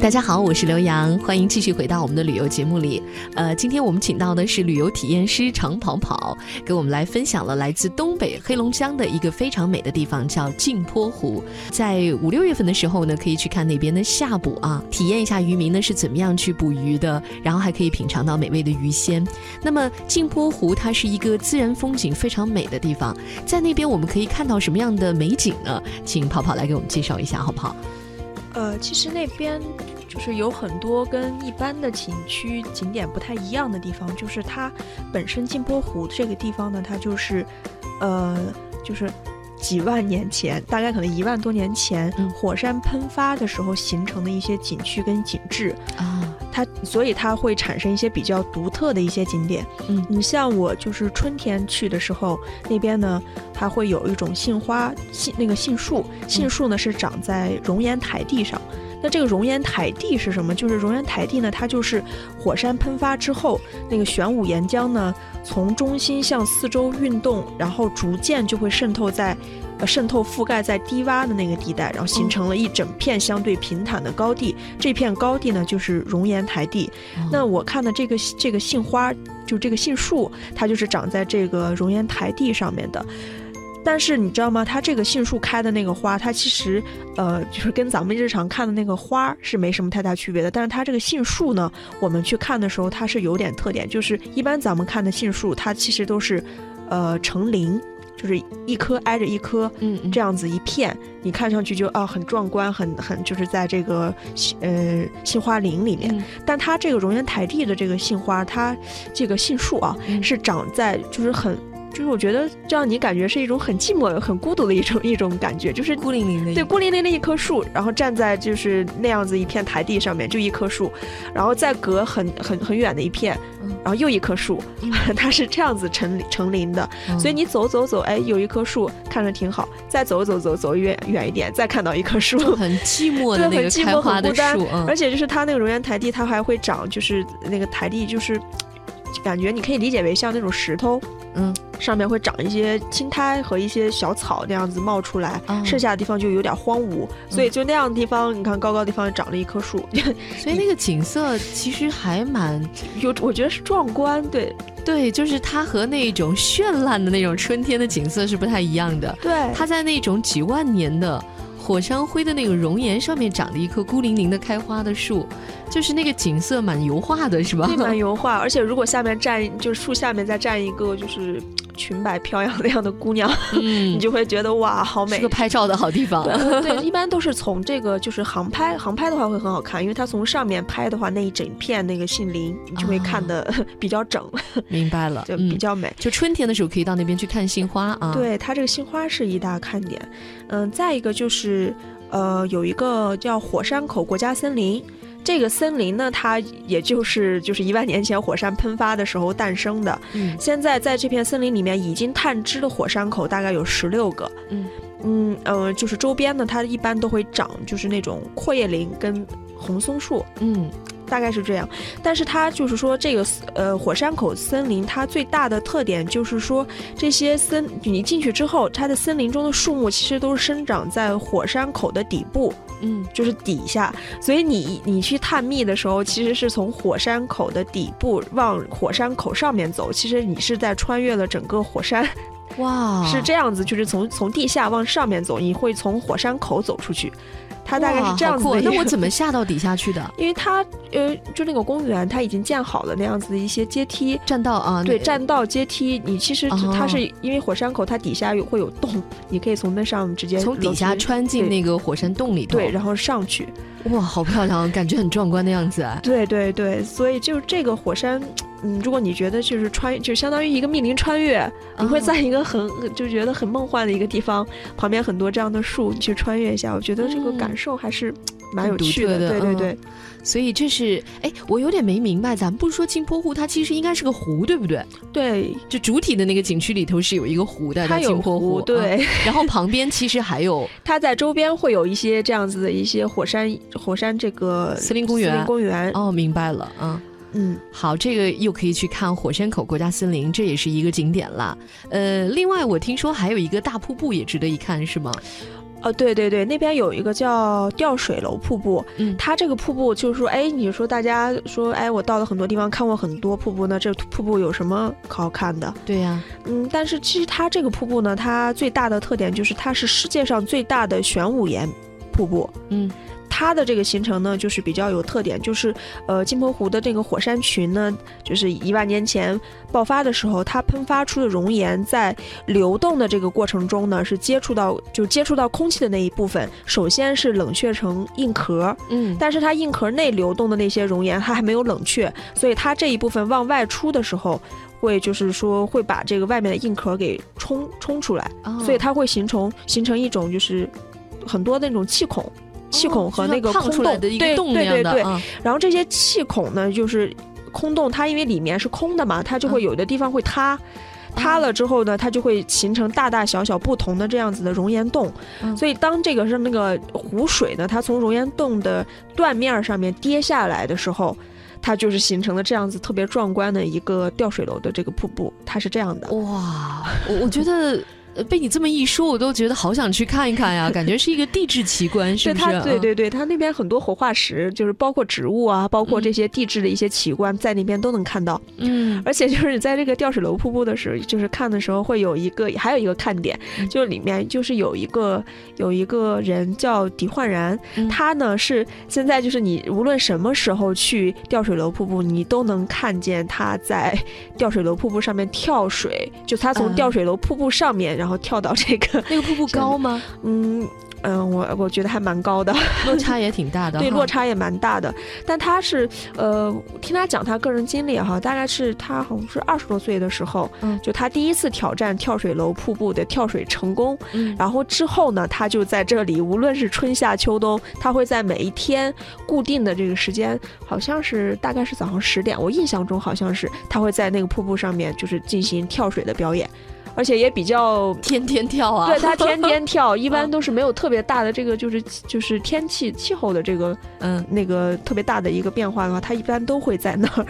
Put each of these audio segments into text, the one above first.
大家好，我是刘洋，欢迎继续回到我们的旅游节目里。呃，今天我们请到的是旅游体验师长跑跑，给我们来分享了来自东北黑龙江的一个非常美的地方，叫镜泊湖。在五六月份的时候呢，可以去看那边的夏捕啊，体验一下渔民呢是怎么样去捕鱼的，然后还可以品尝到美味的鱼鲜。那么镜泊湖它是一个自然风景非常美的地方，在那边我们可以看到什么样的美景呢？请跑跑来给我们介绍一下，好不好？呃，其实那边就是有很多跟一般的景区景点不太一样的地方，就是它本身镜泊湖这个地方呢，它就是，呃，就是几万年前，大概可能一万多年前，火山喷发的时候形成的一些景区跟景致啊。它所以它会产生一些比较独特的一些景点，嗯，你像我就是春天去的时候，那边呢，它会有一种杏花杏那个杏树，杏树呢是长在熔岩台地上。那这个熔岩台地是什么？就是熔岩台地呢，它就是火山喷发之后，那个玄武岩浆呢从中心向四周运动，然后逐渐就会渗透在。呃，渗透覆盖在低洼的那个地带，然后形成了一整片相对平坦的高地。这片高地呢，就是熔岩台地。那我看的这个这个杏花，就这个杏树，它就是长在这个熔岩台地上面的。但是你知道吗？它这个杏树开的那个花，它其实呃，就是跟咱们日常看的那个花是没什么太大区别的。但是它这个杏树呢，我们去看的时候，它是有点特点，就是一般咱们看的杏树，它其实都是呃成林。就是一棵挨着一棵，嗯，这样子一片，你看上去就啊很壮观，很很就是在这个呃杏花林里面。但它这个熔岩台地的这个杏花，它这个杏树啊，是长在就是很。就是我觉得这样，你感觉是一种很寂寞、很孤独的一种一种感觉，就是孤零零的。对，孤零零的一棵树，然后站在就是那样子一片台地上面，就一棵树，然后再隔很很很远的一片，然后又一棵树，它是这样子成成林的。所以你走走走，哎，有一棵树看着挺好，再走走走走远远一点，再看到一棵树，很寂寞的 那个开花的树，而且就是它那个熔岩台地，它还会长，就是那个台地就是。感觉你可以理解为像那种石头，嗯，上面会长一些青苔和一些小草那样子冒出来，剩下的地方就有点荒芜，所以就那样的地方，你看高高的地方长了一棵树，所以那个景色其实还蛮 有，我觉得是壮观，对对，就是它和那种绚烂的那种春天的景色是不太一样的，对，它在那种几万年的。火山灰的那个熔岩上面长了一棵孤零零的开花的树，就是那个景色蛮油画的，是吧？对蛮油画，而且如果下面站，就是树下面再站一个，就是。裙摆飘扬那样的姑娘，你就会觉得哇，好美，是个拍照的好地方。对，一般都是从这个就是航拍，航拍的话会很好看，因为它从上面拍的话，那一整片那个杏林，你就会看的 比较整。明白了，就比较美。就春天的时候可以到那边去看杏花啊。对，它这个杏花是一大看点。嗯，再一个就是，呃，有一个叫火山口国家森林。这个森林呢，它也就是就是一万年前火山喷发的时候诞生的。嗯，现在在这片森林里面已经探知的火山口大概有十六个。嗯嗯呃，就是周边呢，它一般都会长就是那种阔叶林跟红松树。嗯，大概是这样。但是它就是说这个呃火山口森林，它最大的特点就是说这些森你进去之后，它的森林中的树木其实都是生长在火山口的底部。嗯，就是底下，所以你你去探秘的时候，其实是从火山口的底部往火山口上面走，其实你是在穿越了整个火山，哇，是这样子，就是从从地下往上面走，你会从火山口走出去。它大概是这样子的。那我怎么下到底下去的？因为它呃，就那个公园，它已经建好了那样子的一些阶梯、栈道啊。对，栈道、阶梯，你其实它是因为火山口，它底下有会有洞，你可以从那上直接从底下穿进那个火山洞里头，对，然后上去。哇，好漂亮，感觉很壮观的样子。对对对，所以就是这个火山。嗯，如果你觉得就是穿，就相当于一个密林穿越，你会在一个很就觉得很梦幻的一个地方，旁边很多这样的树，你去穿越一下，我觉得这个感受还是蛮有趣的。对对对，所以这是哎，我有点没明白，咱们不是说镜泊湖它其实应该是个湖，对不对？对，就主体的那个景区里头是有一个湖的，它有湖，对。然后旁边其实还有，它在周边会有一些这样子的一些火山，火山这个森林公园，森林公园。哦，明白了，嗯。嗯，好，这个又可以去看火山口国家森林，这也是一个景点了。呃，另外我听说还有一个大瀑布也值得一看，是吗？哦，对对对，那边有一个叫吊水楼瀑布，嗯它这个瀑布就是说，哎，你说大家说，哎，我到了很多地方看过很多瀑布，那这瀑布有什么好看的？对呀、嗯，但是其实它这个瀑布呢，它最大的特点就是它是世界上最大的玄武岩瀑布。嗯它的这个形成呢，就是比较有特点，就是呃，金坡湖的这个火山群呢，就是一万年前爆发的时候，它喷发出的熔岩在流动的这个过程中呢，是接触到就接触到空气的那一部分，首先是冷却成硬壳，嗯。但是它硬壳内流动的那些熔岩它还没有冷却，所以它这一部分往外出的时候，会就是说会把这个外面的硬壳给冲冲出来，哦。所以它会形成形成一种就是很多那种气孔。气孔和那个空洞，的一个对洞对对对，啊然后这些气孔呢，就是空洞，它因为里面是空的嘛，它就会嗯有的地方会塌。塌了之后呢，它就会形成大大小小不同的这样子的熔岩洞，嗯所以当这个是那个湖水呢，它从熔岩洞的断面儿上面跌下来的时候，它就是形成了这样子特别壮观的一个吊水楼的这个瀑布，它是这样的。哇，我我觉得。呃被你这么一说，我都觉得好想去看一看呀，感觉是一个地质奇观，是不是？嗯，对对对，它那边很多活化石，就是包括植物啊，包括这些地质的一些奇观，在那边都能看到。嗯。而且就是你在这个吊水楼瀑布的时候，就是看的时候会有一个，还有一个看点，嗯。就是里面就是有一个有一个人叫狄焕然，嗯。他呢是现在就是你无论什么时候去吊水楼瀑布，你都能看见他在吊水楼瀑布上面跳水，就他从嗯。吊水楼瀑布上面，然后跳到这个，那个瀑布高吗？嗯。嗯，我我觉得还蛮高的，落差也挺大的。对，落差也蛮大的。但他是，呃，听他讲他个人经历哈，大概是他好像是二十多岁的时候，嗯就他第一次挑战跳水楼瀑布的跳水成功，嗯，然后之后呢，他就在这里，无论是春夏秋冬，他会在每一天固定的这个时间，好像是大概是早上十点，我印象中好像是他会在那个瀑布上面就是进行跳水的表演，而且也比较天天跳啊。对它天天 跳，一般都是没有特别大的这个就是就是天气气候的这个嗯那个特别大的一个变化的话，它一般都会在那儿。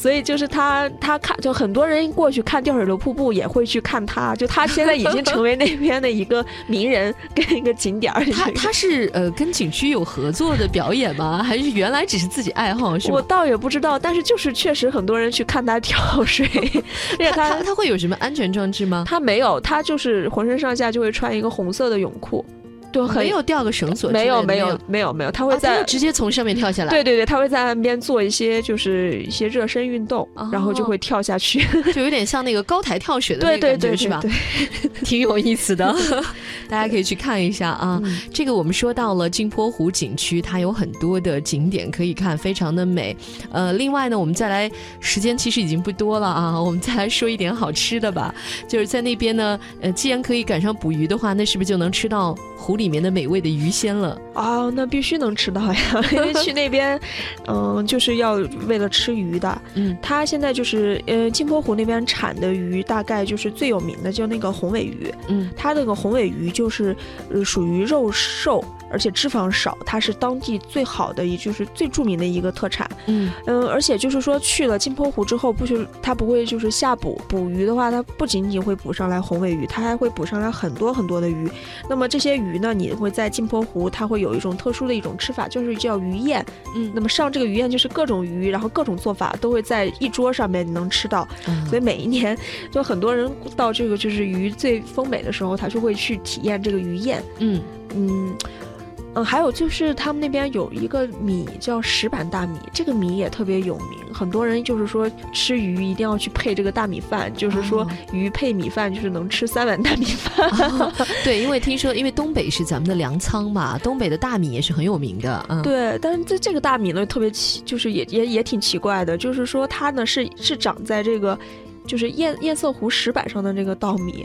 所以就是他他看就很多人过去看吊水楼瀑布也会去看他，就他现在已经成为那边的一个名人跟一个景点儿。他 他是呃跟景区有合作的表演吗？还是原来只是自己爱好是吗？我倒也不知道，但是就是确实很多人去看他跳水，而 且他他会有什么安全装置吗？他没有，他就是浑身上下就会穿一个红色的泳裤，就很没有吊个绳索？没有没有有，没有没有，他会啊他在就直接从上面跳下来，对对对，他会在岸边做一些就是一些热身运动，然后就哦会跳下去。就有点像那个高台跳水的那对个对对对感觉是吧？对，挺有意思的，大家可以去看一下啊。嗯这个我们说到了镜泊湖景区，它有很多的景点可以看，非常的美。呃，另外呢，我们再来，时间其实已经不多了啊，我们再来说一点好吃的吧。就是在那边呢，呃，既然可以赶上捕鱼的话，那是不是就能吃到湖里面的美味的鱼鲜了？哦，那必须能吃到呀，因为去那边，嗯，就是要为了吃鱼的。嗯它现在就是，呃，金坡湖那边产的鱼大概就是最有名的，就那个红尾鱼。嗯它那个红尾鱼就是，呃，属于肉瘦，而且脂肪少，它是当地最好的，也就是最著名的一个特产。嗯嗯，而且就是说去了金坡湖之后，不去它不会就是下捕捕鱼的话，它不仅仅会捕上来红尾鱼，它还会捕上来很多很多的鱼。那么这些鱼呢，你会在金坡湖，它会有一种特殊的一种吃法，就是叫鱼宴。嗯那么上这个鱼宴就是各种鱼，然后各种做法都会在一桌上面你能吃到。嗯所以每一年就很多人到这个就是鱼最丰美的时候，他就会去体验这个鱼宴。嗯嗯。嗯，还有就是他们那边有一个米叫石板大米，这个米也特别有名。很多人就是说吃鱼一定要去配这个大米饭，就是说哦鱼配米饭就是能吃三碗大米饭。哦 对，因为听说，因为东北是咱们的粮仓嘛，东北的大米也是很有名的。嗯，对，但是这这个大米呢特别奇，就是也也也挺奇怪的，就是说它呢是是长在这个。就是堰堰塞湖石板上的这个稻米，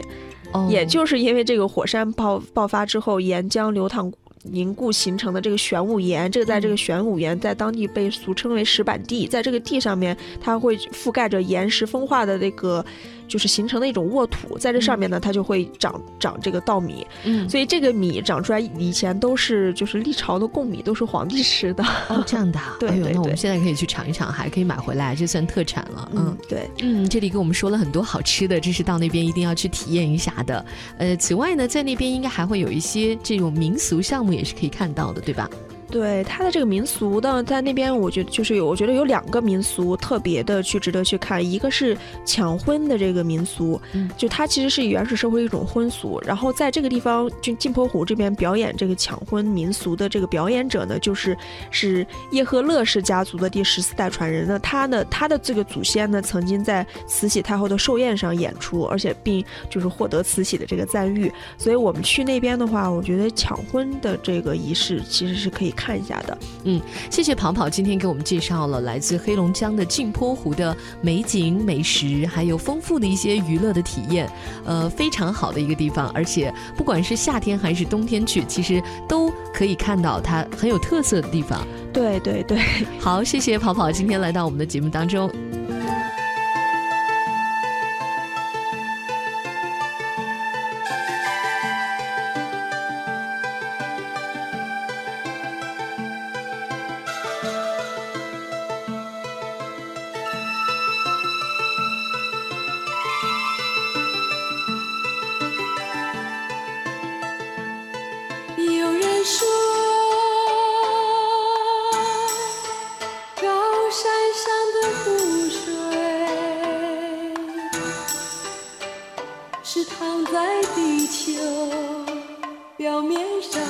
哦也就是因为这个火山爆爆发之后，岩浆流淌凝固形成的这个玄武岩。这个在这个玄武岩在当地被俗称为石板地，在这个地上面，它会覆盖着岩石风化的那个。就是形成的一种沃土，在这上面呢，它就会长长这个稻米。嗯，所以这个米长出来以前都是就是历朝的贡米，都是皇帝吃的。哦，这样的。对对对。那我们现在可以去尝一尝，还可以买回来，这算特产了。嗯，对。嗯，这里给我们说了很多好吃的，这是到那边一定要去体验一下的。呃，此外呢，在那边应该还会有一些这种民俗项目也是可以看到的，对吧？对它的这个民俗呢，在那边我觉得就是有，我觉得有两个民俗特别的去值得去看，一个是抢婚的这个民俗，就它其实是原始社会一种婚俗。然后在这个地方，就镜泊湖这边表演这个抢婚民俗的这个表演者呢，就是是叶赫乐氏家族的第十四代传人。那他呢，他的这个祖先呢，曾经在慈禧太后的寿宴上演出，而且并就是获得慈禧的这个赞誉。所以我们去那边的话，我觉得抢婚的这个仪式其实是可以。看一下的，嗯，谢谢跑跑今天给我们介绍了来自黑龙江的镜泊湖的美景、美食，还有丰富的一些娱乐的体验，呃，非常好的一个地方。而且不管是夏天还是冬天去，其实都可以看到它很有特色的地方。对对对，好，谢谢跑跑今天来到我们的节目当中。说，高山上的湖水是躺在地球表面上。